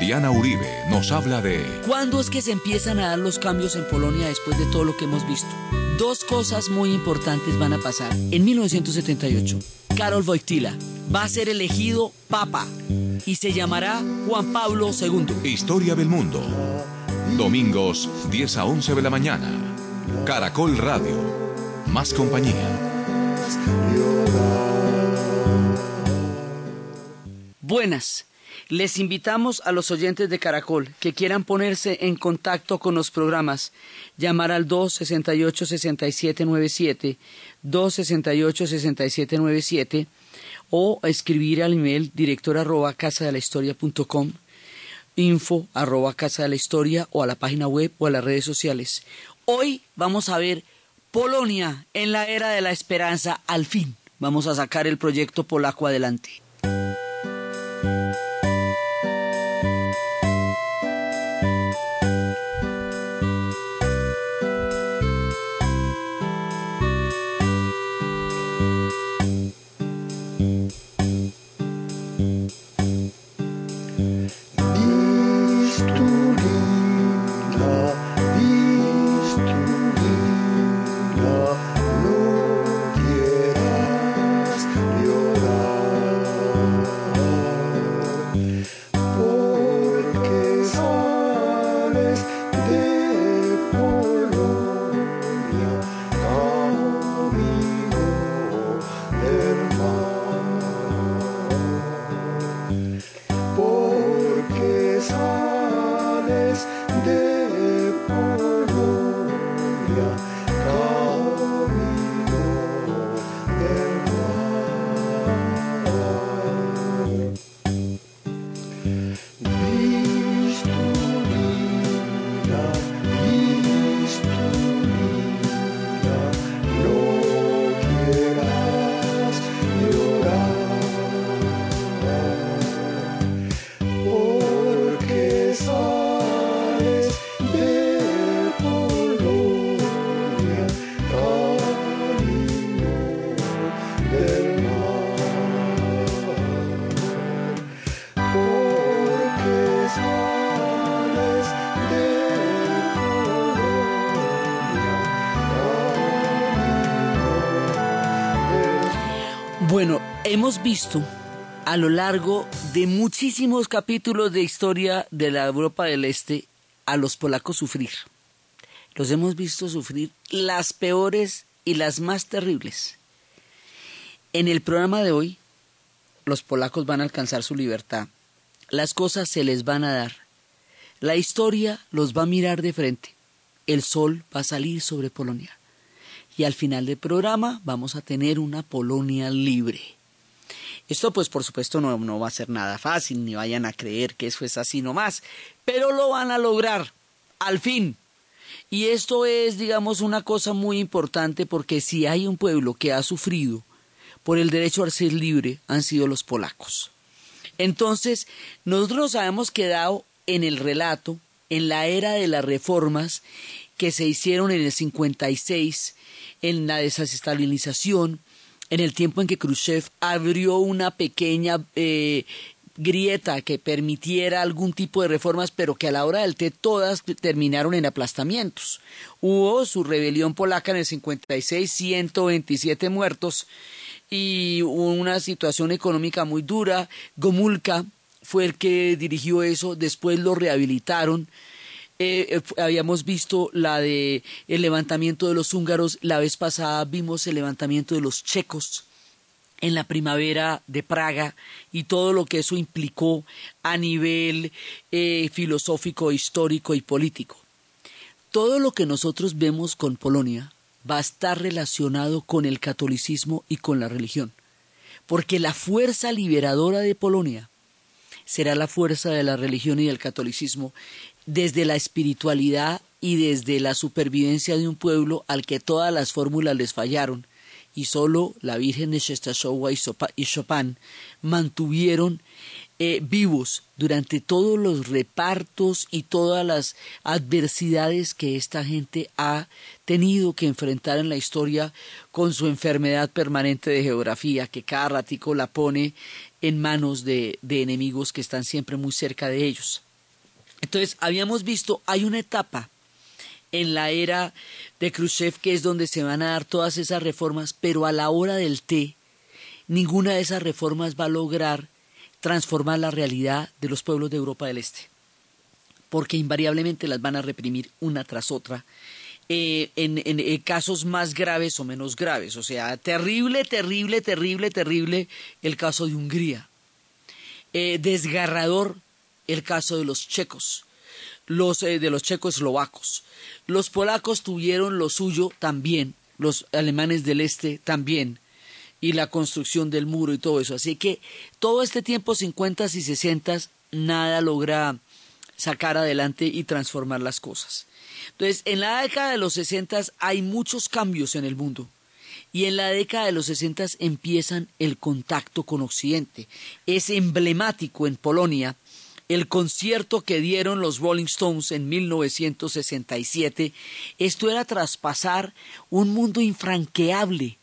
Diana Uribe nos habla de... ¿Cuándo es que se empiezan a dar los cambios en Polonia después de todo lo que hemos visto? Dos cosas muy importantes van a pasar. En 1978, Karol Wojtyla va a ser elegido papa y se llamará Juan Pablo II. Historia del mundo. Domingos 10 a 11 de la mañana. Caracol Radio. Más compañía. Buenas. Les invitamos a los oyentes de Caracol que quieran ponerse en contacto con los programas, llamar al 268-6797, 268-6797 o escribir al email director arroba casa de la historia info arroba casa de la historia o a la página web o a las redes sociales. Hoy vamos a ver Polonia en la era de la esperanza al fin. Vamos a sacar el proyecto polaco adelante. colors hemos visto a lo largo de muchísimos capítulos de historia de la Europa del Este a los polacos sufrir. Los hemos visto sufrir las peores y las más terribles. En el programa de hoy, los polacos van a alcanzar su libertad. Las cosas se les van a dar. La historia los va a mirar de frente. El sol va a salir sobre Polonia. Y al final del programa vamos a tener una Polonia libre. Esto pues por supuesto no, no va a ser nada fácil, ni vayan a creer que eso es así nomás, pero lo van a lograr, al fin. Y esto es, digamos, una cosa muy importante porque si hay un pueblo que ha sufrido por el derecho a ser libre, han sido los polacos. Entonces, nosotros nos habíamos quedado en el relato, en la era de las reformas que se hicieron en el 56, en la desestalinización, en el tiempo en que Khrushchev abrió una pequeña eh, grieta que permitiera algún tipo de reformas, pero que a la hora del té todas terminaron en aplastamientos. Hubo su rebelión polaca en el 56, 127 muertos y una situación económica muy dura. Gomulka fue el que dirigió eso, después lo rehabilitaron eh, eh, habíamos visto la de el levantamiento de los húngaros, la vez pasada vimos el levantamiento de los checos en la primavera de Praga y todo lo que eso implicó a nivel eh, filosófico, histórico y político. Todo lo que nosotros vemos con Polonia va a estar relacionado con el catolicismo y con la religión, porque la fuerza liberadora de Polonia será la fuerza de la religión y del catolicismo desde la espiritualidad y desde la supervivencia de un pueblo al que todas las fórmulas les fallaron, y solo la Virgen de Shestashowa y Chopin mantuvieron eh, vivos durante todos los repartos y todas las adversidades que esta gente ha tenido que enfrentar en la historia con su enfermedad permanente de geografía que cada ratico la pone en manos de enemigos que están siempre muy cerca de ellos. Entonces, habíamos visto, hay una etapa en la era de Khrushchev que es donde se van a dar todas esas reformas, pero a la hora del té, ninguna de esas reformas va a lograr transformar la realidad de los pueblos de Europa del Este, porque invariablemente las van a reprimir una tras otra. Eh, en, en, casos más graves o menos graves. O sea, terrible, terrible, terrible, terrible el caso de Hungría. Eh, desgarrador el caso de los checos, los eh, de los checoslovacos. Los polacos tuvieron lo suyo también, los alemanes del este también, y la construcción del muro y todo eso. Así que todo este tiempo, 50 y 60, nada logra sacar adelante y transformar las cosas. Entonces, en la década de los 60 hay muchos cambios en el mundo. Y en la década de los 60 empiezan el contacto con Occidente. Es emblemático en Polonia el concierto que dieron los Rolling Stones en 1967. Esto era traspasar un mundo infranqueable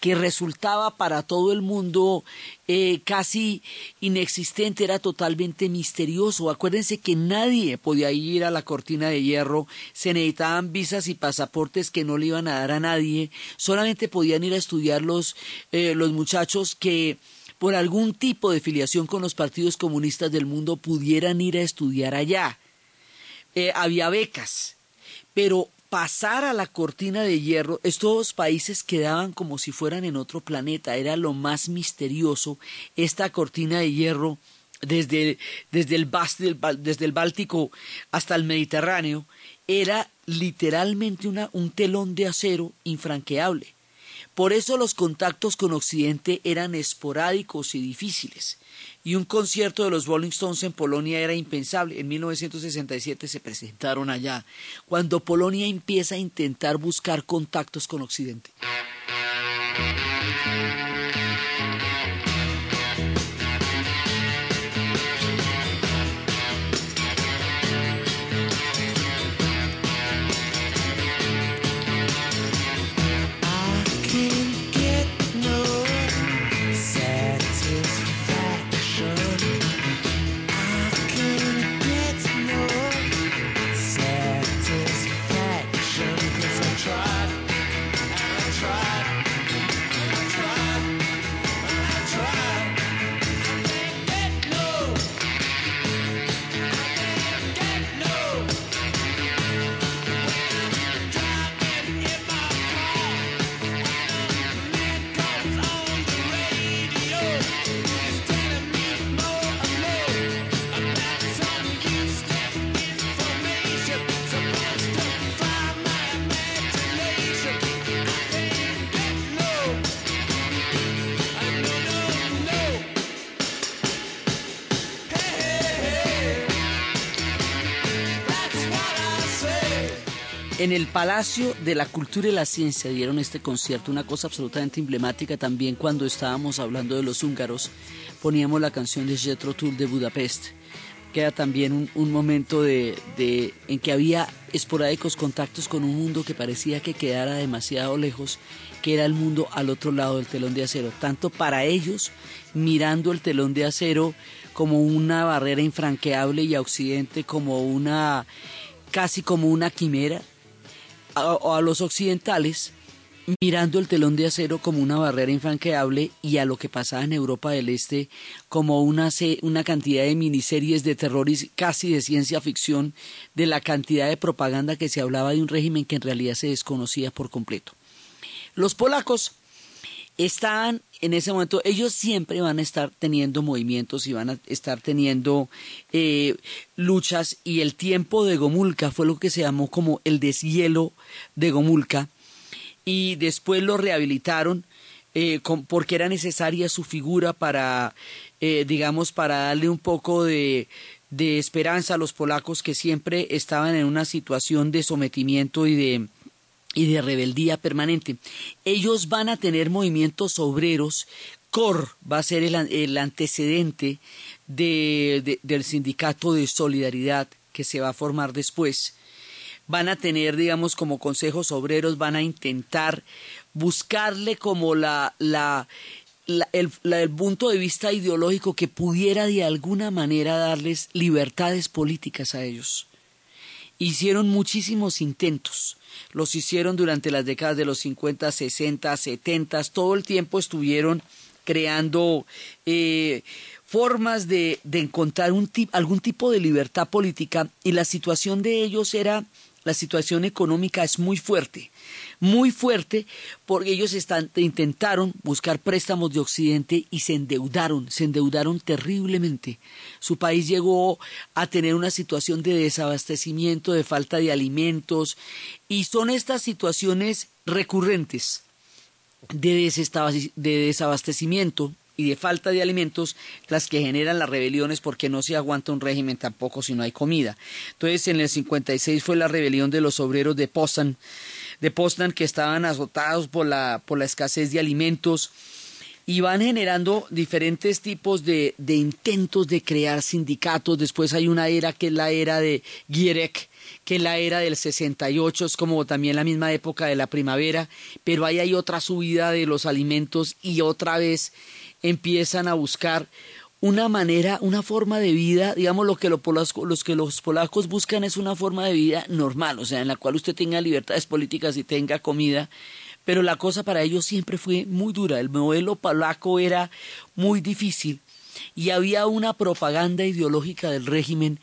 que resultaba para todo el mundo eh, casi inexistente, era totalmente misterioso. Acuérdense que nadie podía ir a la cortina de hierro, se necesitaban visas y pasaportes que no le iban a dar a nadie, solamente podían ir a estudiar los, eh, los muchachos que por algún tipo de filiación con los partidos comunistas del mundo pudieran ir a estudiar allá. Eh, había becas, pero pasar a la cortina de hierro, estos países quedaban como si fueran en otro planeta, era lo más misterioso, esta cortina de hierro desde, el, desde el Báltico hasta el Mediterráneo, era literalmente una, un telón de acero infranqueable. Por eso los contactos con Occidente eran esporádicos y difíciles. Y un concierto de los Rolling Stones en Polonia era impensable. En 1967 se presentaron allá, cuando Polonia empieza a intentar buscar contactos con Occidente. En el Palacio de la Cultura y la Ciencia dieron este concierto, una cosa absolutamente emblemática. También cuando estábamos hablando de los húngaros, poníamos la canción de Jethro Tull de Budapest, que era también un, momento de, en que había esporádicos contactos con un mundo que parecía que quedara demasiado lejos, que era el mundo al otro lado del telón de acero, tanto para ellos mirando el telón de acero como una barrera infranqueable y a Occidente como una casi como una quimera a, los occidentales mirando el telón de acero como una barrera infranqueable y a lo que pasaba en Europa del Este como una, una cantidad de miniseries de terror y casi de ciencia ficción de la cantidad de propaganda que se hablaba de un régimen que en realidad se desconocía por completo. Los polacos están en ese momento, ellos siempre van a estar teniendo movimientos y van a estar teniendo eh, luchas y el tiempo de Gomulka fue lo que se llamó como el deshielo de Gomulka. Y después lo rehabilitaron eh, porque era necesaria su figura para, eh, digamos, para darle un poco de, de esperanza a los polacos que siempre estaban en una situación de sometimiento y de y de rebeldía permanente. Ellos van a tener movimientos obreros. COR va a ser el, antecedente del sindicato de solidaridad que se va a formar después. Van a tener, digamos, como consejos obreros, van a intentar buscarle como la, la el, punto de vista ideológico que pudiera de alguna manera darles libertades políticas a ellos. Hicieron muchísimos intentos, los hicieron durante las décadas de los 50, 60, 70, todo el tiempo estuvieron creando eh, formas de, encontrar algún tipo de libertad política. Y la situación de ellos era, la situación económica es muy fuerte muy fuerte porque ellos intentaron buscar préstamos de Occidente y se endeudaron, se endeudaron terriblemente. Su país llegó a tener una situación de desabastecimiento, de falta de alimentos y son estas situaciones recurrentes de, desabastecimiento y de falta de alimentos las que generan las rebeliones porque no se aguanta un régimen tampoco si no hay comida. Entonces en el 56 fue la rebelión de los obreros de Poznan de Poznan que estaban azotados por la, por la escasez de alimentos y van generando diferentes tipos de, de, intentos de crear sindicatos. Después hay una era que es la era de Gierek, que es la era del 68, es como también la misma época de la primavera, pero ahí hay otra subida de los alimentos y otra vez empiezan a buscar una manera, una forma de vida, digamos, lo que, los que los polacos buscan es una forma de vida normal, o sea, en la cual usted tenga libertades políticas y tenga comida, pero la cosa para ellos siempre fue muy dura, el modelo polaco era muy difícil y había una propaganda ideológica del régimen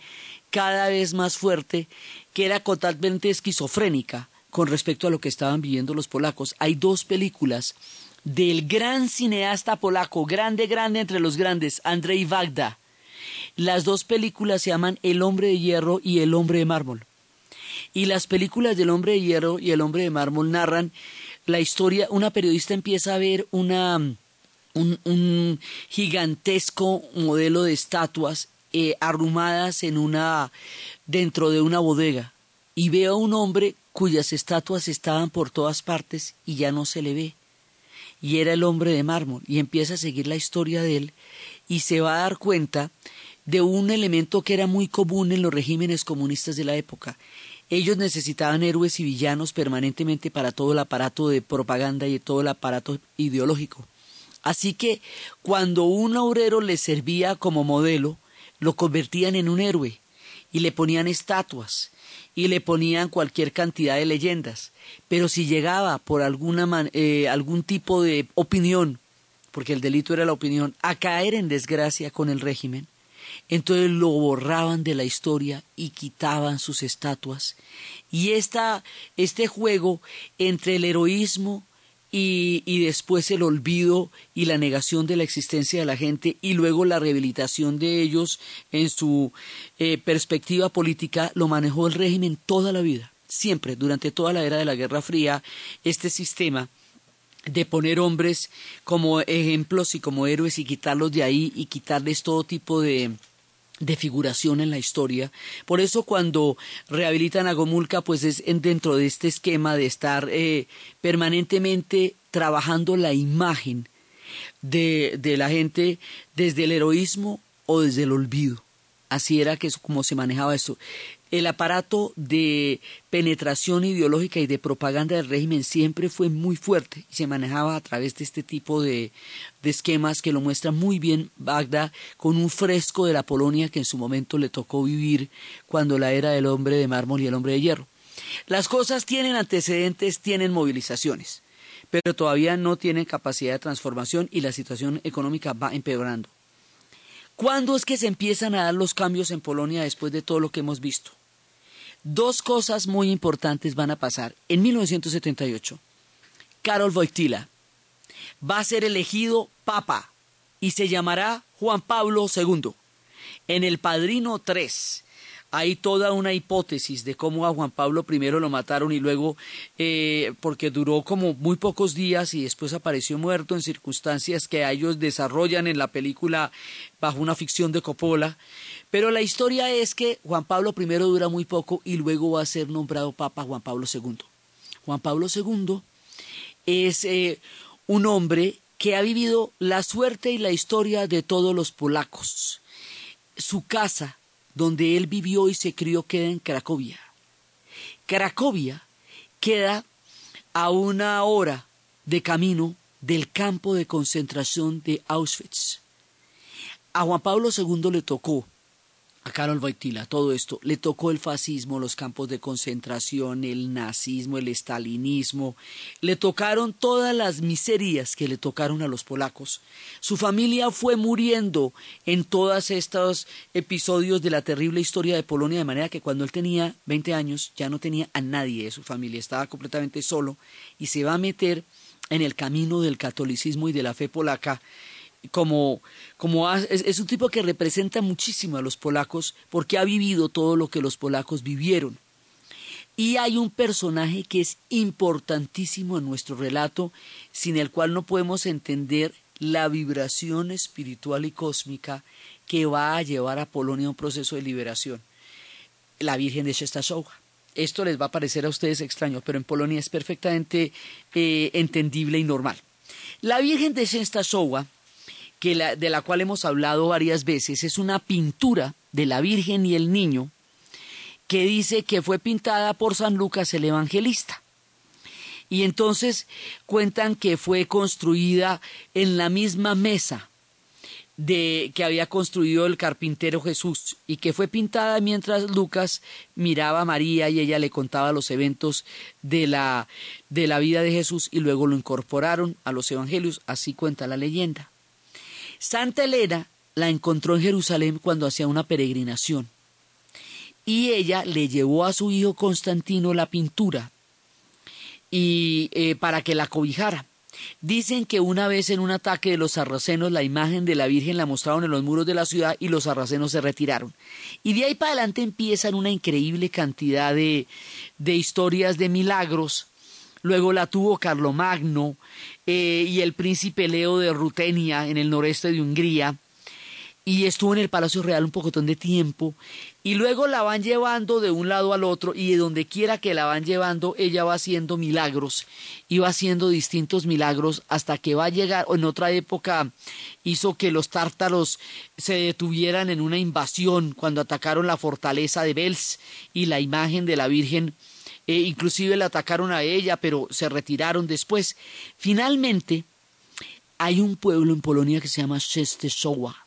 cada vez más fuerte que era totalmente esquizofrénica con respecto a lo que estaban viviendo los polacos. Hay dos películas del gran cineasta polaco, grande, grande entre los grandes, Andrzej Wagda. Las dos películas se llaman El hombre de hierro y El hombre de mármol. Y las películas del hombre de hierro y El hombre de mármol narran la historia, una periodista empieza a ver una, un, gigantesco modelo de estatuas eh, arrumadas en una, dentro de una bodega y ve a un hombre cuyas estatuas estaban por todas partes y ya no se le ve y era el hombre de mármol y empieza a seguir la historia de él y se va a dar cuenta de un elemento que era muy común en los regímenes comunistas de la época. Ellos necesitaban héroes y villanos permanentemente para todo el aparato de propaganda y todo el aparato ideológico. Así que cuando un obrero les servía como modelo, lo convertían en un héroe y le ponían estatuas y le ponían cualquier cantidad de leyendas. Pero si llegaba por alguna eh, algún tipo de opinión, porque el delito era la opinión, a caer en desgracia con el régimen, entonces lo borraban de la historia y quitaban sus estatuas. Y esta, este juego entre el heroísmo y, después el olvido y la negación de la existencia de la gente y luego la rehabilitación de ellos en su eh, perspectiva política lo manejó el régimen toda la vida, siempre, durante toda la era de la Guerra Fría, este sistema de poner hombres como ejemplos y como héroes y quitarlos de ahí y quitarles todo tipo de, de figuración en la historia. Por eso cuando rehabilitan a Gomulka, pues es dentro de este esquema de estar eh, permanentemente trabajando la imagen de, de la gente desde el heroísmo o desde el olvido. Así era que como se manejaba esto el aparato de penetración ideológica y de propaganda del régimen siempre fue muy fuerte y se manejaba a través de este tipo de, esquemas que lo muestra muy bien Bagda con un fresco de la Polonia que en su momento le tocó vivir cuando la era del hombre de mármol y el hombre de hierro. Las cosas tienen antecedentes, tienen movilizaciones, pero todavía no tienen capacidad de transformación y la situación económica va empeorando. ¿Cuándo es que se empiezan a dar los cambios en Polonia después de todo lo que hemos visto? Dos cosas muy importantes van a pasar. En 1978, Karol Wojtyla va a ser elegido papa y se llamará Juan Pablo II. En el Padrino III hay toda una hipótesis de cómo a Juan Pablo I lo mataron y luego, eh, porque duró como muy pocos días y después apareció muerto en circunstancias que ellos desarrollan en la película bajo una ficción de Coppola. Pero la historia es que Juan Pablo I dura muy poco y luego va a ser nombrado Papa Juan Pablo II. Juan Pablo II es eh, un hombre que ha vivido la suerte y la historia de todos los polacos. Su casa, donde él vivió y se crió, queda en Cracovia. Cracovia queda a una hora de camino del campo de concentración de Auschwitz. A Juan Pablo II le tocó a Carol Wojtyla, todo esto, le tocó el fascismo, los campos de concentración, el nazismo, el estalinismo, le tocaron todas las miserias que le tocaron a los polacos. Su familia fue muriendo en todos estos episodios de la terrible historia de Polonia, de manera que cuando él tenía 20 años ya no tenía a nadie de su familia, estaba completamente solo y se va a meter en el camino del catolicismo y de la fe polaca como, como es, un tipo que representa muchísimo a los polacos porque ha vivido todo lo que los polacos vivieron. Y hay un personaje que es importantísimo en nuestro relato, sin el cual no podemos entender la vibración espiritual y cósmica que va a llevar a Polonia a un proceso de liberación. La Virgen de Shestasowa. Esto les va a parecer a ustedes extraño, pero en Polonia es perfectamente eh, entendible y normal. La Virgen de Shestasowa de la cual hemos hablado varias veces, es una pintura de la Virgen y el Niño que dice que fue pintada por San Lucas el Evangelista. Y entonces cuentan que fue construida en la misma mesa de que había construido el carpintero Jesús y que fue pintada mientras Lucas miraba a María y ella le contaba los eventos de la de la vida de Jesús y luego lo incorporaron a los evangelios, así cuenta la leyenda. Santa Elena la encontró en Jerusalén cuando hacía una peregrinación y ella le llevó a su hijo Constantino la pintura y eh, para que la cobijara. Dicen que una vez en un ataque de los sarracenos la imagen de la Virgen la mostraron en los muros de la ciudad y los sarracenos se retiraron. Y de ahí para adelante empiezan una increíble cantidad de, de historias de milagros luego la tuvo Carlomagno eh, y el príncipe Leo de Rutenia en el noreste de Hungría, y estuvo en el Palacio Real un pocotón de tiempo, y luego la van llevando de un lado al otro, y de donde quiera que la van llevando, ella va haciendo milagros, y va haciendo distintos milagros, hasta que va a llegar, en otra época hizo que los tártaros se detuvieran en una invasión cuando atacaron la fortaleza de Bels y la imagen de la Virgen e inclusive la atacaron a ella, pero se retiraron después. Finalmente, hay un pueblo en Polonia que se llama Częstochowa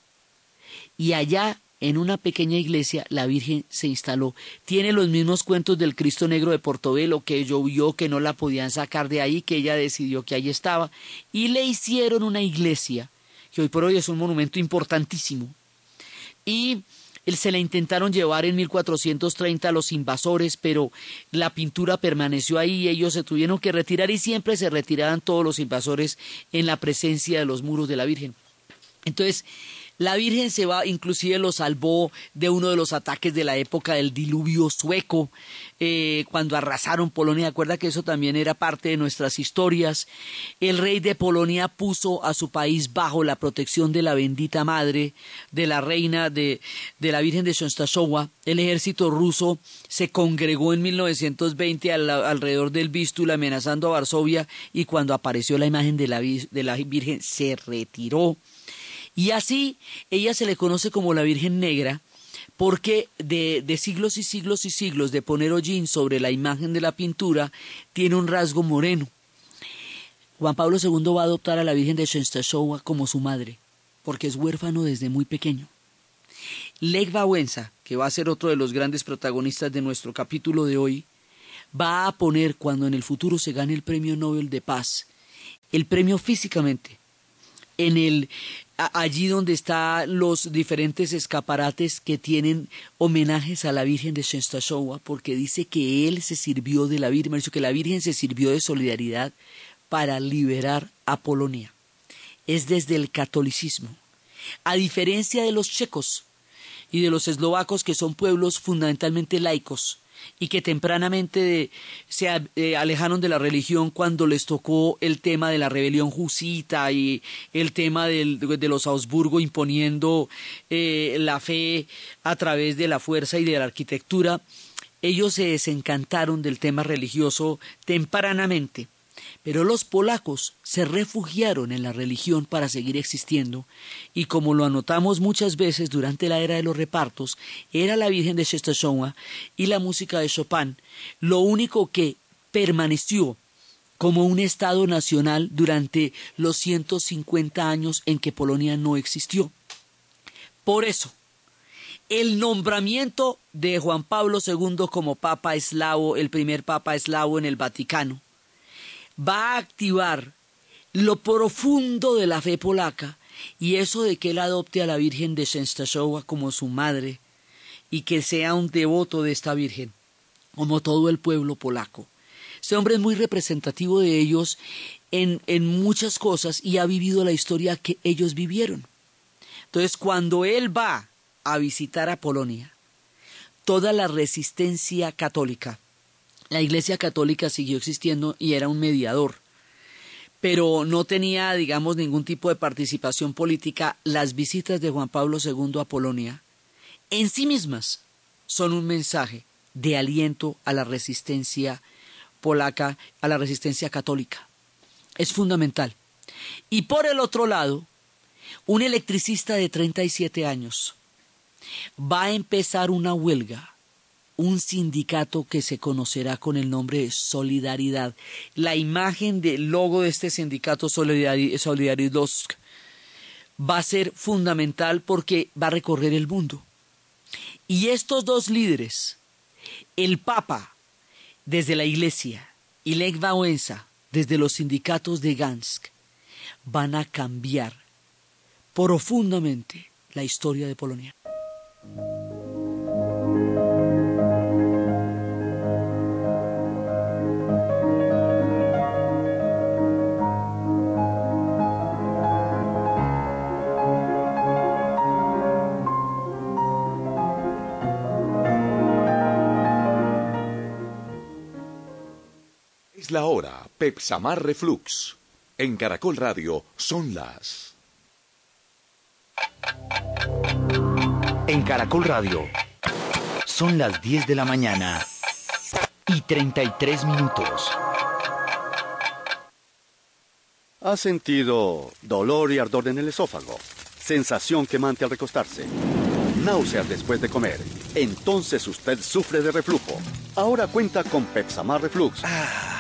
y allá en una pequeña iglesia la Virgen se instaló. Tiene los mismos cuentos del Cristo Negro de Portobelo, que llovió, que no la podían sacar de ahí, que ella decidió que ahí estaba, y le hicieron una iglesia, que hoy por hoy es un monumento importantísimo. Y se la intentaron llevar en 1430 a los invasores, pero la pintura permaneció ahí y ellos se tuvieron que retirar y siempre se retiraban todos los invasores en la presencia de los muros de la Virgen. Entonces, la Virgen se va, inclusive lo salvó de uno de los ataques de la época del diluvio sueco, eh, cuando arrasaron Polonia. Acuerda que eso también era parte de nuestras historias. El rey de Polonia puso a su país bajo la protección de la bendita madre, de la reina de, de la Virgen de Shonstashowa. El ejército ruso se congregó en 1920 alrededor del Vístula amenazando a Varsovia y cuando apareció la imagen de la, de la Virgen se retiró y así ella se le conoce como la Virgen Negra porque de, de, siglos y siglos y siglos de poner hollín sobre la imagen de la pintura tiene un rasgo moreno. Juan Pablo II va a adoptar a la Virgen de Częstochowa como su madre, porque es huérfano desde muy pequeño. Lech Wałęsa, que va a ser otro de los grandes protagonistas de nuestro capítulo de hoy, va a poner cuando en el futuro se gane el Premio Nobel de Paz, el premio físicamente, en el allí donde están los diferentes escaparates que tienen homenajes a la Virgen de Częstochowa, porque dice que él se sirvió de la Virgen, que la Virgen se sirvió de solidaridad para liberar a Polonia. Es desde el catolicismo. A diferencia de los checos y de los eslovacos, que son pueblos fundamentalmente laicos, y que tempranamente se eh, alejaron de la religión cuando les tocó el tema de la rebelión jusita y el tema de los Augsburgo imponiendo eh, la fe a través de la fuerza y de la arquitectura, ellos se desencantaron del tema religioso tempranamente pero los polacos se refugiaron en la religión para seguir existiendo, y como lo anotamos muchas veces durante la era de los repartos, era la Virgen de Częstochowa y la música de Chopin lo único que permaneció como un Estado nacional durante los 150 años en que Polonia no existió. Por eso, el nombramiento de Juan Pablo II como Papa eslavo, el primer Papa eslavo en el Vaticano, va a activar lo profundo de la fe polaca y eso de que él adopte a la Virgen de Częstochowa como su madre y que sea un devoto de esta Virgen, como todo el pueblo polaco. Este hombre es muy representativo de ellos en, en muchas cosas y ha vivido la historia que ellos vivieron. Entonces, cuando él va a visitar a Polonia, toda la resistencia católica, la Iglesia Católica siguió existiendo y era un mediador, pero no tenía, digamos, ningún tipo de participación política. Las visitas de Juan Pablo II a Polonia, en sí mismas, son un mensaje de aliento a la resistencia polaca, a la resistencia católica. Es fundamental. Y por el otro lado, un electricista de 37 años va a empezar una huelga, un sindicato que se conocerá con el nombre Solidaridad. La imagen del logo de este sindicato Solidaridad va a ser fundamental porque va a recorrer el mundo. Y estos dos líderes, el Papa desde la Iglesia y Lech Wałęsa desde los sindicatos de Gansk, van a cambiar profundamente la historia de Polonia. Es la hora, Pepsamar Reflux. En Caracol Radio son las En Caracol Radio son las 10 de la mañana y 33 minutos. ¿Ha sentido dolor y ardor en el esófago? Sensación quemante al recostarse. Náuseas después de comer. Entonces usted sufre de reflujo. Ahora cuenta con Pepsamar Reflux,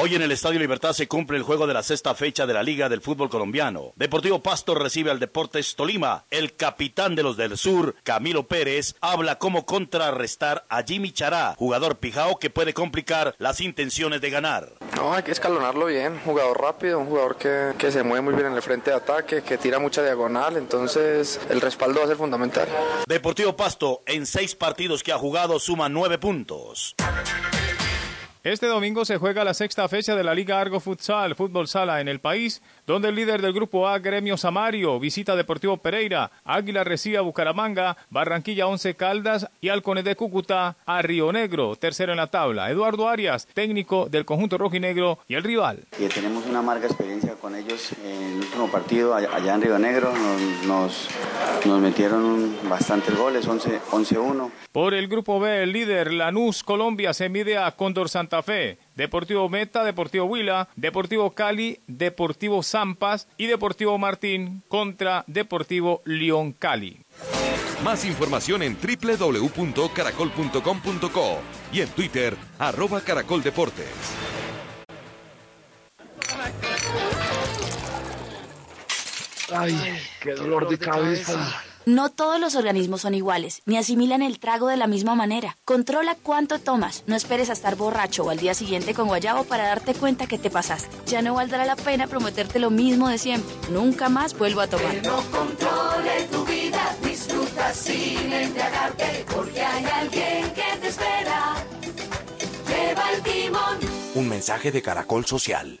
Hoy en el Estadio Libertad se cumple el juego de la sexta fecha de la Liga del Fútbol Colombiano. Deportivo Pasto recibe al Deportes Tolima. El capitán de los del Sur, Camilo Pérez, habla cómo contrarrestar a Jimmy Chará, jugador pijao que puede complicar las intenciones de ganar. No, hay que escalonarlo bien. Jugador rápido, un jugador que, que se mueve muy bien en el frente de ataque, que tira mucha diagonal. Entonces, el respaldo va a ser fundamental. Deportivo Pasto, en seis partidos que ha jugado, suma nueve puntos. Este domingo se juega la sexta fecha de la Liga Argo Futsal, fútbol sala en el país, donde el líder del grupo A, Gremio Samario, visita Deportivo Pereira, Águila recibe a Bucaramanga, Barranquilla 11 Caldas y Halcones de Cúcuta a Río Negro, tercero en la tabla. Eduardo Arias, técnico del conjunto rojinegro y el rival. Y tenemos una amarga experiencia con ellos en el último partido allá en Río Negro, nos, nos, nos metieron bastantes goles, 11-1. Por el grupo B, el líder Lanús Colombia se mide a Cóndor Santa Fe. Deportivo Meta, Deportivo Huila, Deportivo Cali, Deportivo Zampas y Deportivo Martín contra Deportivo León Cali. Más información en www.caracol.com.co y en Twitter, arroba Caracol Deportes. Ay, qué dolor de cabeza. No todos los organismos son iguales, ni asimilan el trago de la misma manera. Controla cuánto tomas. No esperes a estar borracho o al día siguiente con guayabo para darte cuenta que te pasaste. Ya no valdrá la pena prometerte lo mismo de siempre. Nunca más vuelvo a tomar. Que no controle tu vida, disfruta sin embriagarte, porque hay alguien que te espera. Lleva el timón. Un mensaje de Caracol Social.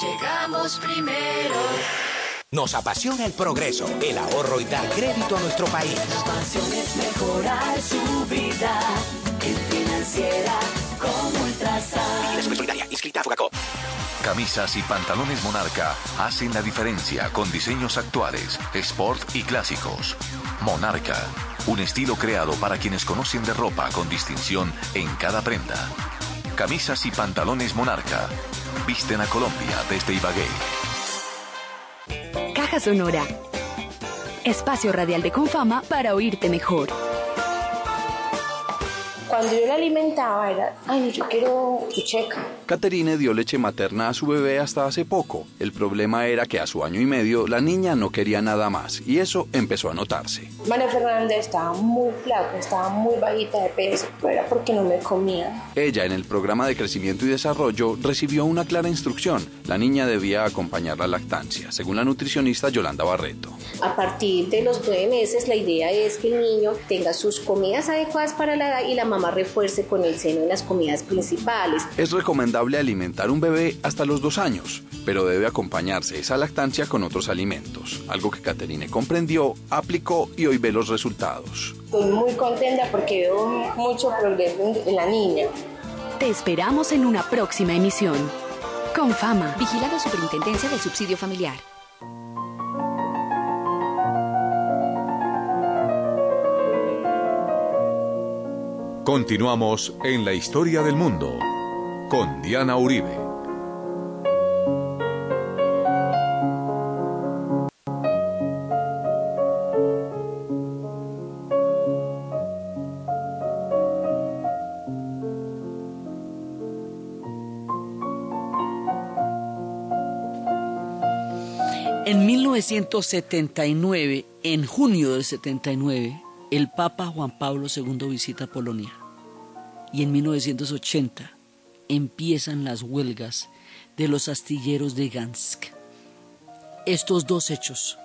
Llegamos primero. Nos apasiona el progreso, el ahorro y dar crédito a nuestro país. La pasión es mejorar su vida en financiera como Ultrasan. Solidaria, inscrita a Fugacop. Camisas y pantalones Monarca hacen la diferencia con diseños actuales, sport y clásicos. Monarca, un estilo creado para quienes conocen de ropa con distinción en cada prenda. Camisas y pantalones Monarca visten a Colombia desde Ibagué. Caja Sonora. Espacio radial de Confama para oírte mejor. Cuando yo la alimentaba era, ay, no, yo quiero chucheca. Caterine dio leche materna a su bebé hasta hace poco. El problema era que a su año y medio la niña no quería nada más y eso empezó a notarse. María Fernanda estaba muy flaca, estaba muy bajita de peso, pero era porque no me comía. Ella en el programa de crecimiento y desarrollo recibió una clara instrucción. La niña debía acompañar la lactancia, según la nutricionista Yolanda Barreto. A partir de los nueve meses la idea es que el niño tenga sus comidas adecuadas para la edad y la mamá refuerce con el seno en las comidas principales. Es recomendable alimentar un bebé hasta los dos años, pero debe acompañarse esa lactancia con otros alimentos, algo que Caterine comprendió, aplicó y hoy ve los resultados. Estoy muy contenta porque veo mucho progreso en la niña. Te esperamos en una próxima emisión. Con fama. Vigilado Superintendencia del Subsidio Familiar. Continuamos en la historia del mundo con Diana Uribe. En 1979, en junio del 79, el Papa Juan Pablo II visita Polonia. Y en 1980 empiezan las huelgas de los astilleros de Gansk. Estos dos hechos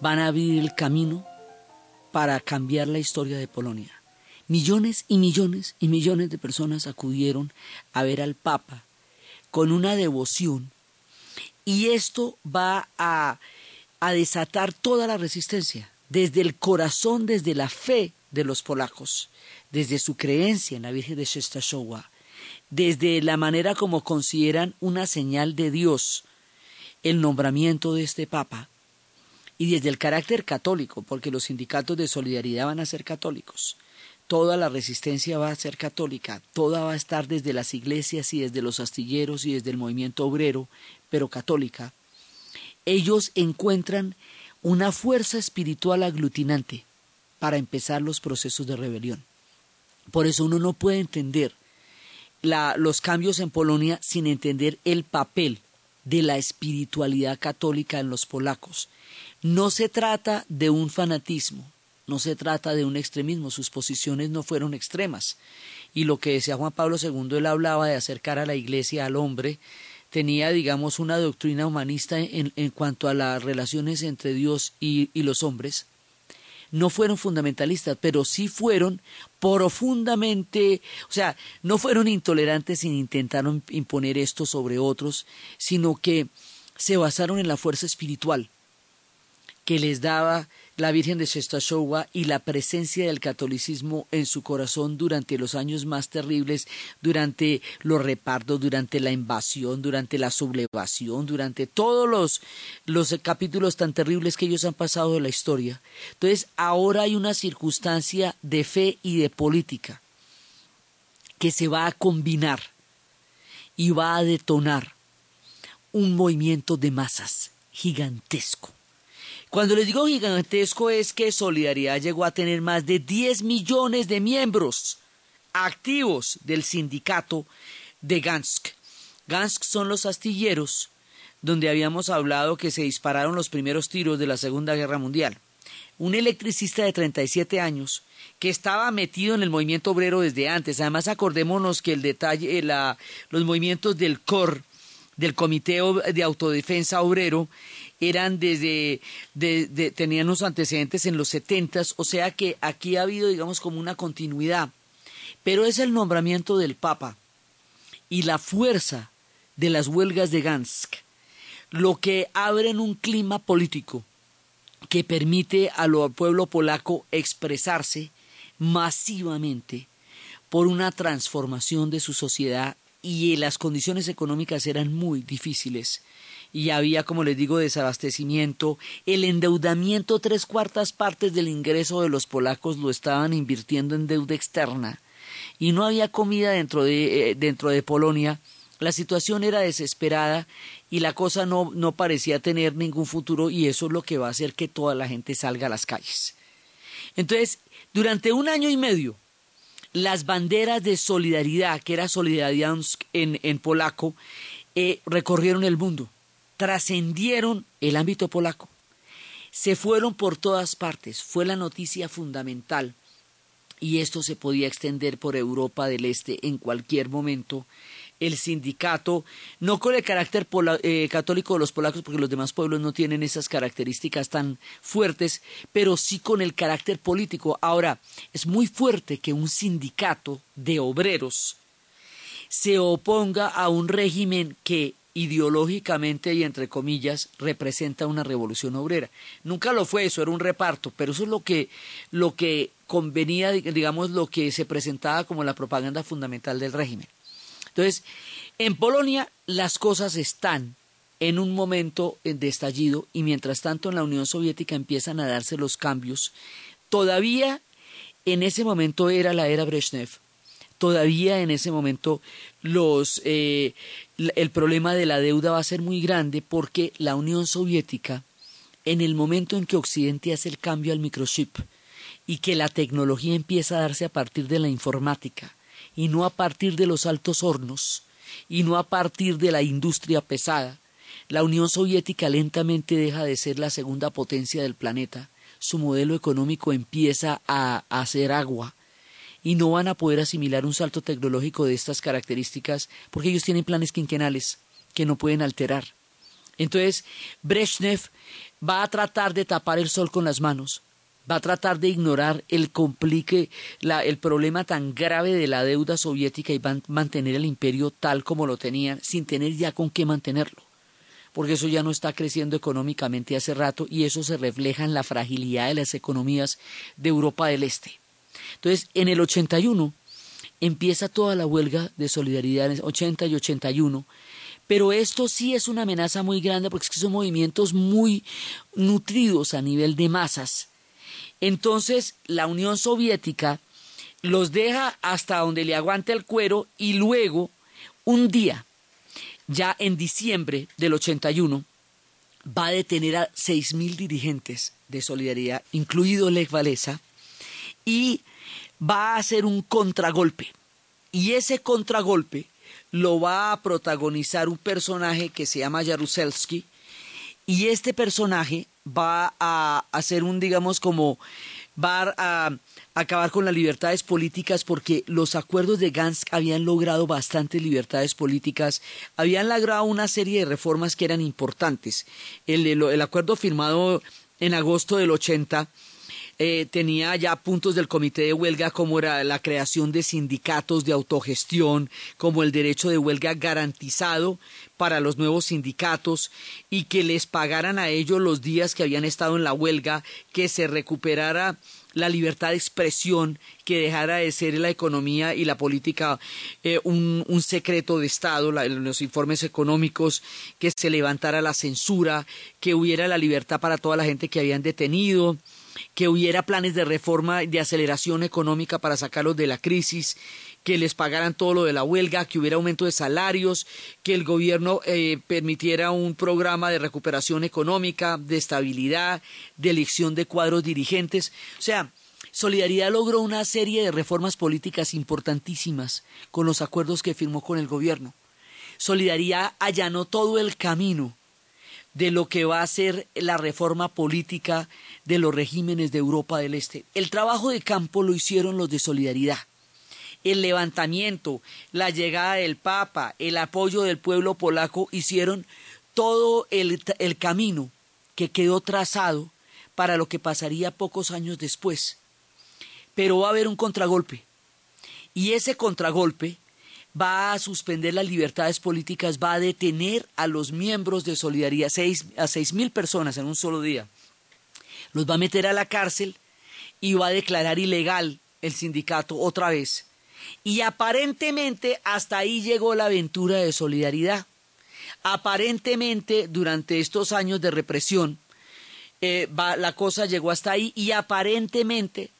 van a abrir el camino para cambiar la historia de Polonia. Millones y millones y millones de personas acudieron a ver al Papa con una devoción y esto va a, a desatar toda la resistencia desde el corazón, desde la fe de los polacos, desde su creencia en la Virgen de Częstochowa, desde la manera como consideran una señal de Dios el nombramiento de este Papa, y desde el carácter católico, porque los sindicatos de solidaridad van a ser católicos, toda la resistencia va a ser católica, toda va a estar desde las iglesias y desde los astilleros y desde el movimiento obrero, pero católica, ellos encuentran una fuerza espiritual aglutinante para empezar los procesos de rebelión. Por eso uno no puede entender la, los cambios en Polonia sin entender el papel de la espiritualidad católica en los polacos. No se trata de un fanatismo, no se trata de un extremismo, sus posiciones no fueron extremas. Y lo que decía Juan Pablo II, él hablaba de acercar a la iglesia al hombre, tenía, digamos, una doctrina humanista en, en cuanto a las relaciones entre Dios y, y los hombres. No fueron fundamentalistas, pero sí fueron profundamente, o sea, no fueron intolerantes y intentaron imponer esto sobre otros, sino que se basaron en la fuerza espiritual que les daba la Virgen de Częstochowa y la presencia del catolicismo en su corazón durante los años más terribles, durante los repartos, durante la invasión, durante la sublevación, durante todos los, los capítulos tan terribles que ellos han pasado de la historia. Entonces, ahora hay una circunstancia de fe y de política que se va a combinar y va a detonar un movimiento de masas gigantesco cuando les digo gigantesco es que Solidaridad llegó a tener más de 10 millones de miembros activos del sindicato de Gansk. Gansk son los astilleros donde habíamos hablado que se dispararon los primeros tiros de la Segunda Guerra Mundial. Un electricista de 37 años que estaba metido en el movimiento obrero desde antes. Además, acordémonos que el detalle, la, los movimientos del COR, del Comité de Autodefensa Obrero, eran desde, de, tenían unos antecedentes en los setentas, o sea que aquí ha habido, digamos, como una continuidad. Pero es el nombramiento del Papa y la fuerza de las huelgas de Gansk lo que abre un clima político que permite al pueblo polaco expresarse masivamente por una transformación de su sociedad y las condiciones económicas eran muy difíciles y había, como les digo, desabastecimiento, el endeudamiento, tres cuartas partes del ingreso de los polacos lo estaban invirtiendo en deuda externa y no había comida dentro de, eh, dentro de Polonia, la situación era desesperada y la cosa no, no parecía tener ningún futuro y eso es lo que va a hacer que toda la gente salga a las calles. Entonces, durante un año y medio, las banderas de solidaridad, que era solidaridad en, en polaco, eh, recorrieron el mundo, trascendieron el ámbito polaco, se fueron por todas partes, fue la noticia fundamental. Y esto se podía extender por Europa del Este en cualquier momento. El sindicato, no con el carácter eh, católico de los polacos, porque los demás pueblos no tienen esas características tan fuertes, pero sí con el carácter político. Ahora, es muy fuerte que un sindicato de obreros se oponga a un régimen que ideológicamente y entre comillas representa una revolución obrera. Nunca lo fue, eso era un reparto, pero eso es lo que, lo que convenía, digamos, lo que se presentaba como la propaganda fundamental del régimen. Entonces, en Polonia las cosas están en un momento de estallido y mientras tanto en la Unión Soviética empiezan a darse los cambios. Todavía en ese momento era la era Brezhnev. Todavía en ese momento los, eh, el problema de la deuda va a ser muy grande porque la Unión Soviética, en el momento en que Occidente hace el cambio al microchip y que la tecnología empieza a darse a partir de la informática, y no a partir de los altos hornos y no a partir de la industria pesada. La Unión Soviética lentamente deja de ser la segunda potencia del planeta, su modelo económico empieza a, hacer agua y no van a poder asimilar un salto tecnológico de estas características porque ellos tienen planes quinquenales que no pueden alterar. Entonces, Brezhnev va a tratar de tapar el sol con las manos, va a tratar de ignorar el complique, el problema tan grave de la deuda soviética y va a mantener el imperio tal como lo tenían, sin tener ya con qué mantenerlo. Porque eso ya no está creciendo económicamente hace rato y eso se refleja en la fragilidad de las economías de Europa del Este. Entonces, en el 81 empieza toda la huelga de solidaridad, en 80 y 81, pero esto sí es una amenaza muy grande porque son movimientos muy nutridos a nivel de masas. Entonces la Unión Soviética los deja hasta donde le aguante el cuero y luego, un día, ya en diciembre del 81, va a detener a seis mil dirigentes de solidaridad, incluido Lech Walesa, y va a hacer un contragolpe. Y ese contragolpe lo va a protagonizar un personaje que se llama Jaruzelski, y este personaje va a hacer un, digamos, como va a acabar con las libertades políticas porque los acuerdos de Gansk habían logrado bastantes libertades políticas, habían logrado una serie de reformas que eran importantes. El, el, acuerdo firmado en agosto del 80 eh, tenía ya puntos del comité de huelga como era la creación de sindicatos de autogestión, como el derecho de huelga garantizado para los nuevos sindicatos y que les pagaran a ellos los días que habían estado en la huelga, que se recuperara la libertad de expresión, que dejara de ser la economía y la política eh, un, secreto de Estado, los informes económicos, que se levantara la censura, que hubiera la libertad para toda la gente que habían detenido, que hubiera planes de reforma, de aceleración económica para sacarlos de la crisis, que les pagaran todo lo de la huelga, que hubiera aumento de salarios, que el gobierno eh, permitiera un programa de recuperación económica, de estabilidad, de elección de cuadros dirigentes. O sea, Solidaridad logró una serie de reformas políticas importantísimas con los acuerdos que firmó con el gobierno. Solidaridad allanó todo el camino de lo que va a ser la reforma política de los regímenes de Europa del Este. El trabajo de campo lo hicieron los de Solidaridad. El levantamiento, la llegada del Papa, el apoyo del pueblo polaco hicieron todo el, el camino que quedó trazado para lo que pasaría pocos años después. Pero va a haber un contragolpe. Y ese contragolpe va a suspender las libertades políticas, va a detener a los miembros de Solidaridad, seis, a seis mil personas en un solo día. Los va a meter a la cárcel y va a declarar ilegal el sindicato otra vez. Y aparentemente hasta ahí llegó la aventura de Solidaridad. Aparentemente durante estos años de represión, eh, la cosa llegó hasta ahí y aparentemente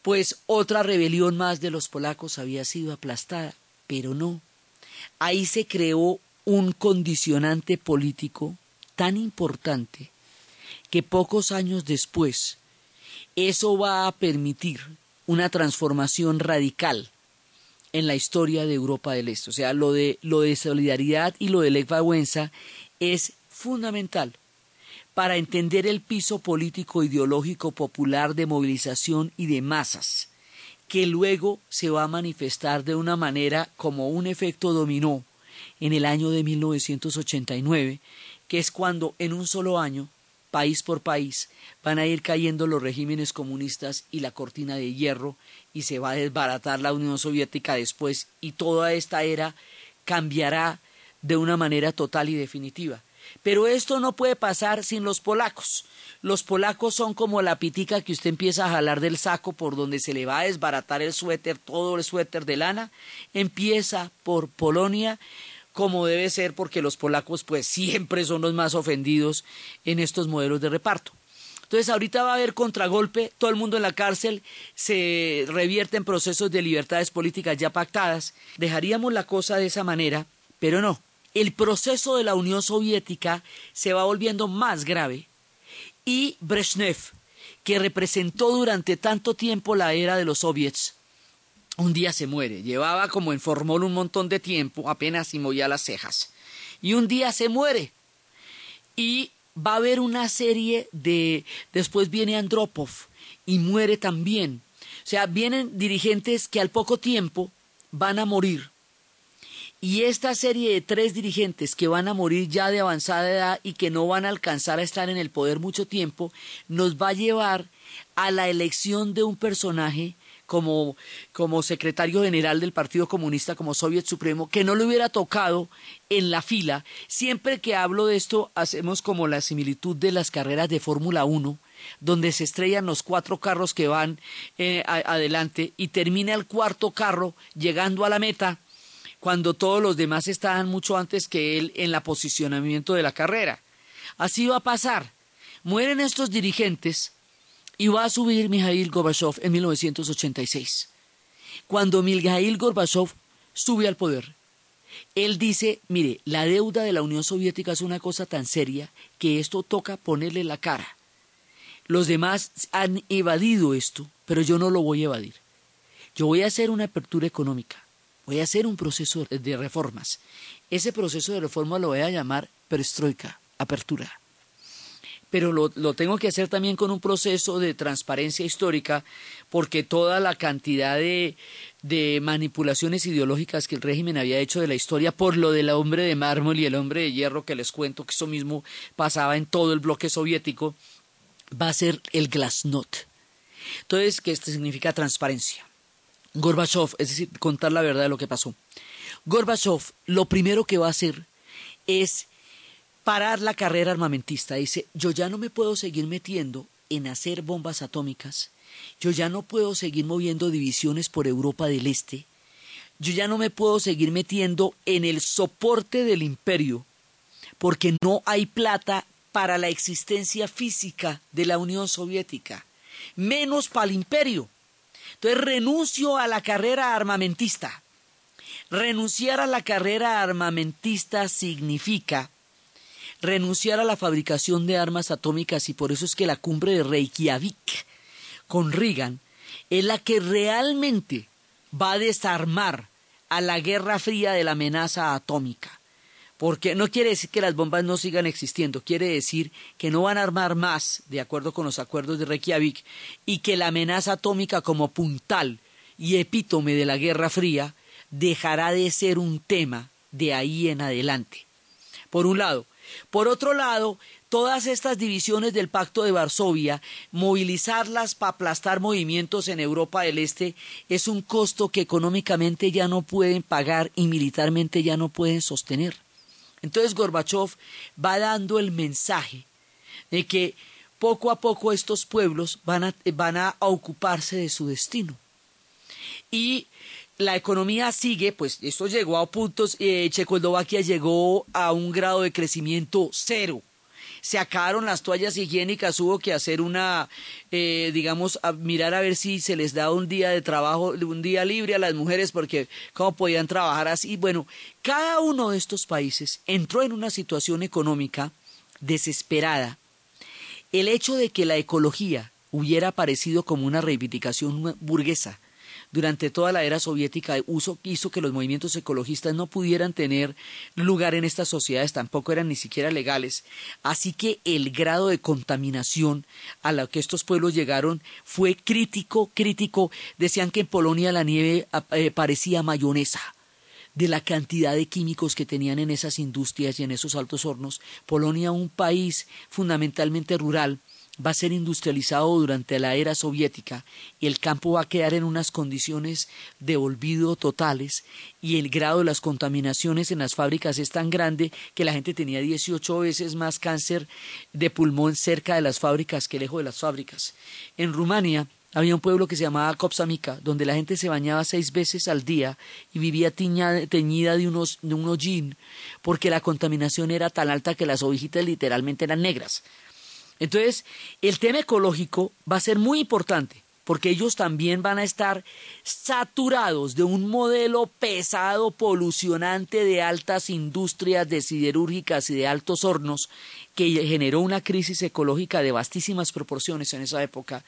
pues otra rebelión más de los polacos había sido aplastada pero no. Ahí se creó un condicionante político tan importante que pocos años después eso va a permitir una transformación radical en la historia de Europa del Este. O sea, lo de, lo de solidaridad y lo de Lech es fundamental para entender el piso político ideológico popular de movilización y de masas que luego se va a manifestar de una manera como un efecto dominó en el año de 1989, que es cuando en un solo año, país por país, van a ir cayendo los regímenes comunistas y la cortina de hierro y se va a desbaratar la Unión Soviética después y toda esta era cambiará de una manera total y definitiva. Pero esto no puede pasar sin los polacos. Los polacos son como la pitica que usted empieza a jalar del saco por donde se le va a desbaratar el suéter, todo el suéter de lana. Empieza por Polonia como debe ser porque los polacos pues siempre son los más ofendidos en estos modelos de reparto. Entonces ahorita va a haber contragolpe, todo el mundo en la cárcel, se revierte en procesos de libertades políticas ya pactadas. Dejaríamos la cosa de esa manera, pero no el proceso de la Unión Soviética se va volviendo más grave y Brezhnev, que representó durante tanto tiempo la era de los soviets, un día se muere. Llevaba como en formol un montón de tiempo, apenas y movía las cejas. Y un día se muere. Y va a haber una serie de... Después viene Andropov y muere también. O sea, vienen dirigentes que al poco tiempo van a morir y esta serie de tres dirigentes que van a morir ya de avanzada edad y que no van a alcanzar a estar en el poder mucho tiempo, nos va a llevar a la elección de un personaje como, como secretario general del Partido Comunista, como Soviet Supremo, que no le hubiera tocado en la fila. Siempre que hablo de esto, hacemos como la similitud de las carreras de Fórmula 1, donde se estrellan los cuatro carros que van eh, adelante y termina el cuarto carro llegando a la meta cuando todos los demás estaban mucho antes que él en la posicionamiento de la carrera. Así va a pasar. Mueren estos dirigentes y va a subir Mikhail Gorbachev en 1986. Cuando Mikhail Gorbachev sube al poder, él dice, mire, la deuda de la Unión Soviética es una cosa tan seria que esto toca ponerle la cara. Los demás han evadido esto, pero yo no lo voy a evadir. Yo voy a hacer una apertura económica voy a hacer un proceso de reformas. Ese proceso de reforma lo voy a llamar perestroika, apertura. Pero lo, tengo que hacer también con un proceso de transparencia histórica, porque toda la cantidad de, de manipulaciones ideológicas que el régimen había hecho de la historia por lo del hombre de mármol y el hombre de hierro, que les cuento que eso mismo pasaba en todo el bloque soviético, va a ser el glasnost. Entonces, ¿qué esto significa transparencia? Gorbachev, es decir, contar la verdad de lo que pasó. Gorbachev lo primero que va a hacer es parar la carrera armamentista. Dice, yo ya no me puedo seguir metiendo en hacer bombas atómicas, yo ya no puedo seguir moviendo divisiones por Europa del Este, yo ya no me puedo seguir metiendo en el soporte del imperio, porque no hay plata para la existencia física de la Unión Soviética, menos para el imperio. Entonces renuncio a la carrera armamentista. Renunciar a la carrera armamentista significa renunciar a la fabricación de armas atómicas y por eso es que la cumbre de Reykjavik con Reagan es la que realmente va a desarmar a la guerra fría de la amenaza atómica. Porque no quiere decir que las bombas no sigan existiendo, quiere decir que no van a armar más, de acuerdo con los acuerdos de Reykjavik, y que la amenaza atómica como puntal y epítome de la Guerra Fría dejará de ser un tema de ahí en adelante. Por un lado. Por otro lado, todas estas divisiones del Pacto de Varsovia, movilizarlas para aplastar movimientos en Europa del Este, es un costo que económicamente ya no pueden pagar y militarmente ya no pueden sostener. Entonces Gorbachev va dando el mensaje de que poco a poco estos pueblos van a, van a ocuparse de su destino. Y la economía sigue, pues esto llegó a puntos, eh, Checoslovaquia llegó a un grado de crecimiento cero. Se acabaron las toallas higiénicas, hubo que hacer una, eh, digamos, a mirar a ver si se les da un día de trabajo, un día libre a las mujeres, porque cómo podían trabajar así. Bueno, cada uno de estos países entró en una situación económica desesperada. El hecho de que la ecología hubiera aparecido como una reivindicación burguesa, durante toda la era soviética hizo que los movimientos ecologistas no pudieran tener lugar en estas sociedades, tampoco eran ni siquiera legales. Así que el grado de contaminación a la que estos pueblos llegaron fue crítico, crítico. Decían que en Polonia la nieve eh, parecía mayonesa de la cantidad de químicos que tenían en esas industrias y en esos altos hornos. Polonia, un país fundamentalmente rural, va a ser industrializado durante la era soviética y el campo va a quedar en unas condiciones de olvido totales y el grado de las contaminaciones en las fábricas es tan grande que la gente tenía 18 veces más cáncer de pulmón cerca de las fábricas que lejos de las fábricas. En Rumania había un pueblo que se llamaba Kopsamica, donde la gente se bañaba seis veces al día y vivía teñida de, unos, de un hollín, porque la contaminación era tan alta que las ovejitas literalmente eran negras. Entonces, el tema ecológico va a ser muy importante porque ellos también van a estar saturados de un modelo pesado, polucionante de altas industrias de siderúrgicas y de altos hornos que generó una crisis ecológica de vastísimas proporciones en esa época.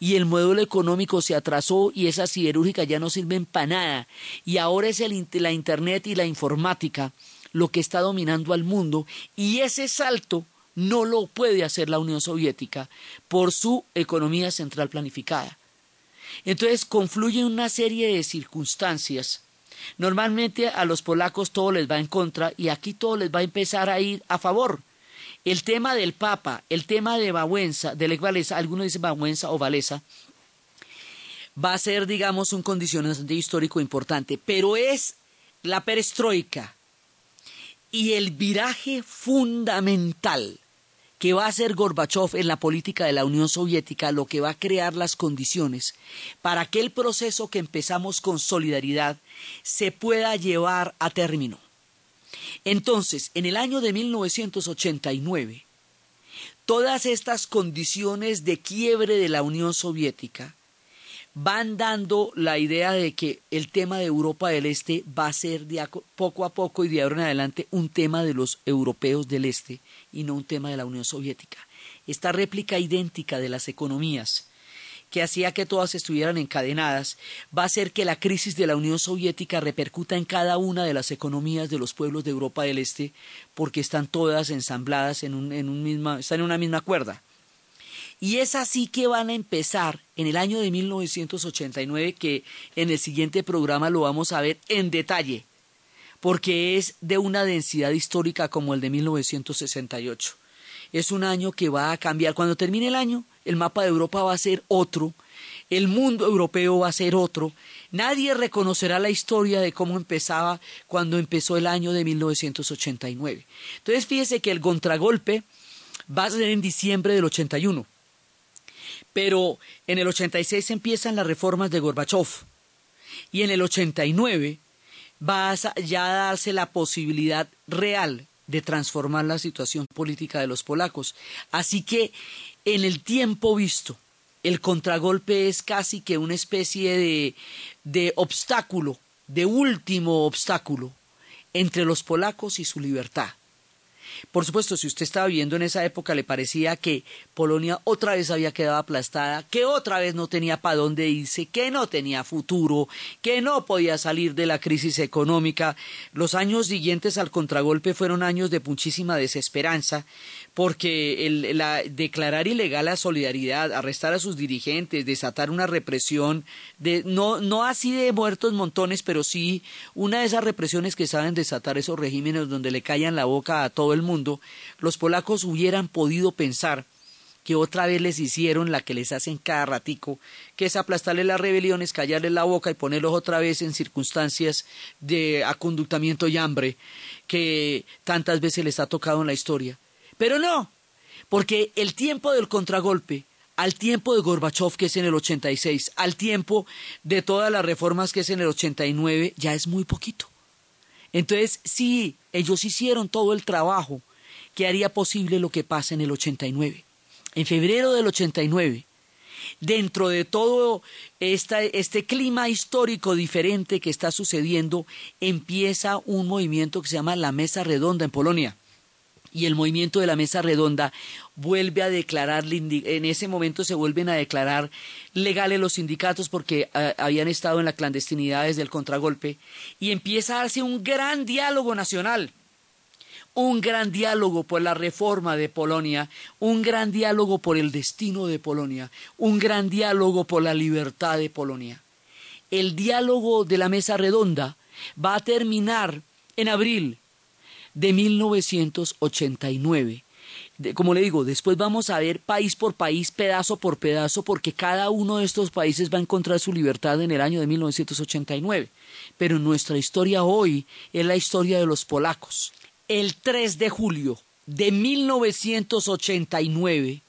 Y el modelo económico se atrasó y esas siderúrgicas ya no sirven para nada. Y ahora es la internet y la informática lo que está dominando al mundo. Y ese salto no lo puede hacer la Unión Soviética por su economía central planificada. Entonces confluyen una serie de circunstancias. Normalmente a los polacos todo les va en contra y aquí todo les va a empezar a ir a favor. El tema del Papa, el tema de Bawenza, de Lech Walesa, algunos dicen Bawenza o Valesa, va a ser, digamos, un condicionante histórico importante, pero es la perestroika y el viraje fundamental que va a hacer Gorbachev en la política de la Unión Soviética lo que va a crear las condiciones para que el proceso que empezamos con solidaridad se pueda llevar a término. Entonces, en el año de 1989, todas estas condiciones de quiebre de la Unión Soviética van dando la idea de que el tema de Europa del Este va a ser poco a poco y de ahora en adelante un tema de los europeos del Este y no un tema de la Unión Soviética. Esta réplica idéntica de las economías que hacía que todas estuvieran encadenadas, va a hacer que la crisis de la Unión Soviética repercuta en cada una de las economías de los pueblos de Europa del Este, porque están todas ensambladas en, un, en, misma, están en una misma cuerda. Y es así que van a empezar en el año de 1989, que en el siguiente programa lo vamos a ver en detalle, porque es de una densidad histórica como el de 1968. Es un año que va a cambiar. Cuando termine el año, el mapa de Europa va a ser otro, el mundo europeo va a ser otro. Nadie reconocerá la historia de cómo empezaba cuando empezó el año de 1989. Entonces fíjese que el contragolpe va a ser en diciembre del 81 pero en el 86 empiezan las reformas de Gorbachev y en el 89 va ya a darse la posibilidad real de transformar la situación política de los polacos. Así que en el tiempo visto, el contragolpe es casi que una especie de, de obstáculo, de último obstáculo entre los polacos y su libertad. Por supuesto, si usted estaba viviendo en esa época, le parecía que Polonia otra vez había quedado aplastada, que otra vez no tenía para dónde irse, que no tenía futuro, que no podía salir de la crisis económica. Los años siguientes al contragolpe fueron años de muchísima desesperanza, porque el, la, declarar ilegal la solidaridad, arrestar a sus dirigentes, desatar una represión, de, no, no así de muertos montones, pero sí una de esas represiones que saben desatar esos regímenes donde le callan la boca a todo el mundo, los polacos hubieran podido pensar que otra vez les hicieron la que les hacen cada ratico, que es aplastarle las rebeliones, callarle la boca y ponerlos otra vez en circunstancias de aconductamiento y hambre que tantas veces les ha tocado en la historia. Pero no, porque el tiempo del contragolpe, al tiempo de Gorbachev, que es en el 86, al tiempo de todas las reformas, que es en el 89, ya es muy poquito. Entonces, sí, ellos hicieron todo el trabajo que haría posible lo que pasa en el 89. En febrero del 89, dentro de todo este clima histórico diferente que está sucediendo, empieza un movimiento que se llama la Mesa Redonda en Polonia. Y el movimiento de la Mesa Redonda vuelve a declarar, en ese momento se vuelven a declarar legales los sindicatos porque uh, habían estado en la clandestinidad desde el contragolpe, y empieza a darse un gran diálogo nacional un gran diálogo por la reforma de Polonia, un gran diálogo por el destino de Polonia, un gran diálogo por la libertad de Polonia. El diálogo de la mesa redonda va a terminar en abril de 1989. De, como le digo, después vamos a ver país por país, pedazo por pedazo, porque cada uno de estos países va a encontrar su libertad en el año de 1989. Pero nuestra historia hoy es la historia de los polacos el 3 de julio de 1989,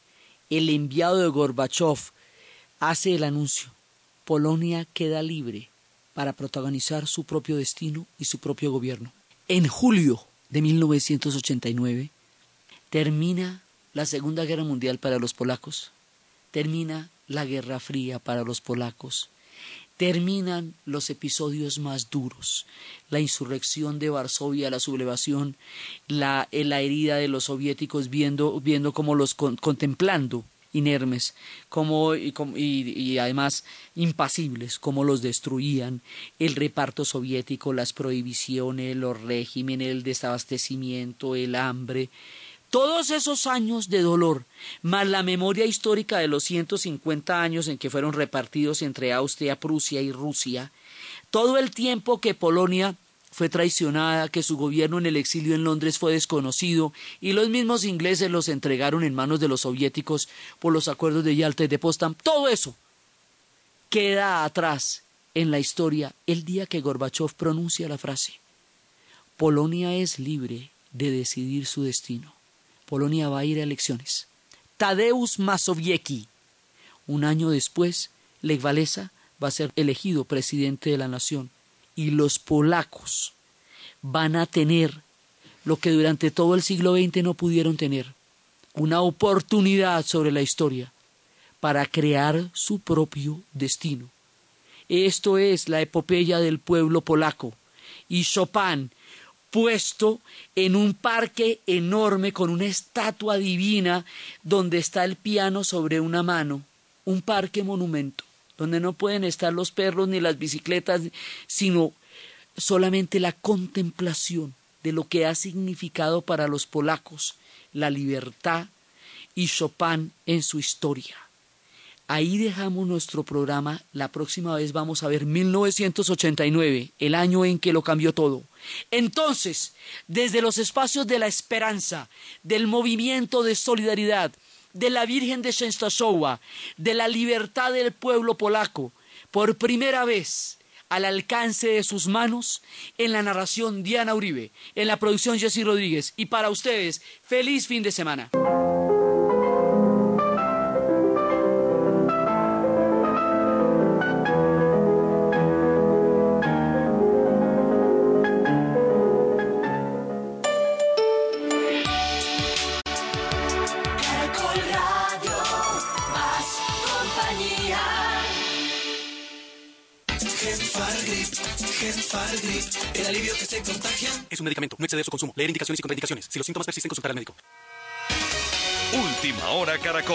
el enviado de Gorbachev hace el anuncio. Polonia queda libre para protagonizar su propio destino y su propio gobierno. En julio de 1989 termina la Segunda Guerra Mundial para los polacos, termina la Guerra Fría para los polacos, terminan los episodios más duros, la insurrección de Varsovia, la sublevación, la, eh, herida de los soviéticos viendo, viendo como los con, contemplando inermes como, y, y, además impasibles, como los destruían, el reparto soviético, las prohibiciones, los regímenes, el desabastecimiento, el hambre, todos esos años de dolor, más la memoria histórica de los 150 años en que fueron repartidos entre Austria, Prusia y Rusia, todo el tiempo que Polonia fue traicionada, que su gobierno en el exilio en Londres fue desconocido y los mismos ingleses los entregaron en manos de los soviéticos por los acuerdos de Yalta y de Potsdam, todo eso queda atrás en la historia el día que Gorbachev pronuncia la frase Polonia es libre de decidir su destino. Polonia va a ir a elecciones. Tadeusz Mazowiecki. Un año después, Lech Walesa va a ser elegido presidente de la nación y los polacos van a tener lo que durante todo el siglo XX no pudieron tener, una oportunidad sobre la historia para crear su propio destino. Esto es la epopeya del pueblo polaco y Chopin puesto en un parque enorme con una estatua divina donde está el piano sobre una mano, un parque monumento, donde no pueden estar los perros ni las bicicletas, sino solamente la contemplación de lo que ha significado para los polacos la libertad y Chopin en su historia. Ahí dejamos nuestro programa. La próxima vez vamos a ver 1989, el año en que lo cambió todo. Entonces, desde los espacios de la esperanza, del movimiento de solidaridad, de la Virgen de Częstochowa, de la libertad del pueblo polaco, por primera vez al alcance de sus manos, en la narración Diana Uribe, en la producción Jessy Rodríguez. Y para ustedes, feliz fin de semana. El alivio que se contagia. Es un medicamento, no exceder su consumo. Leer indicaciones y contraindicaciones. Si los síntomas persisten, consultar al médico. Última hora Caracol.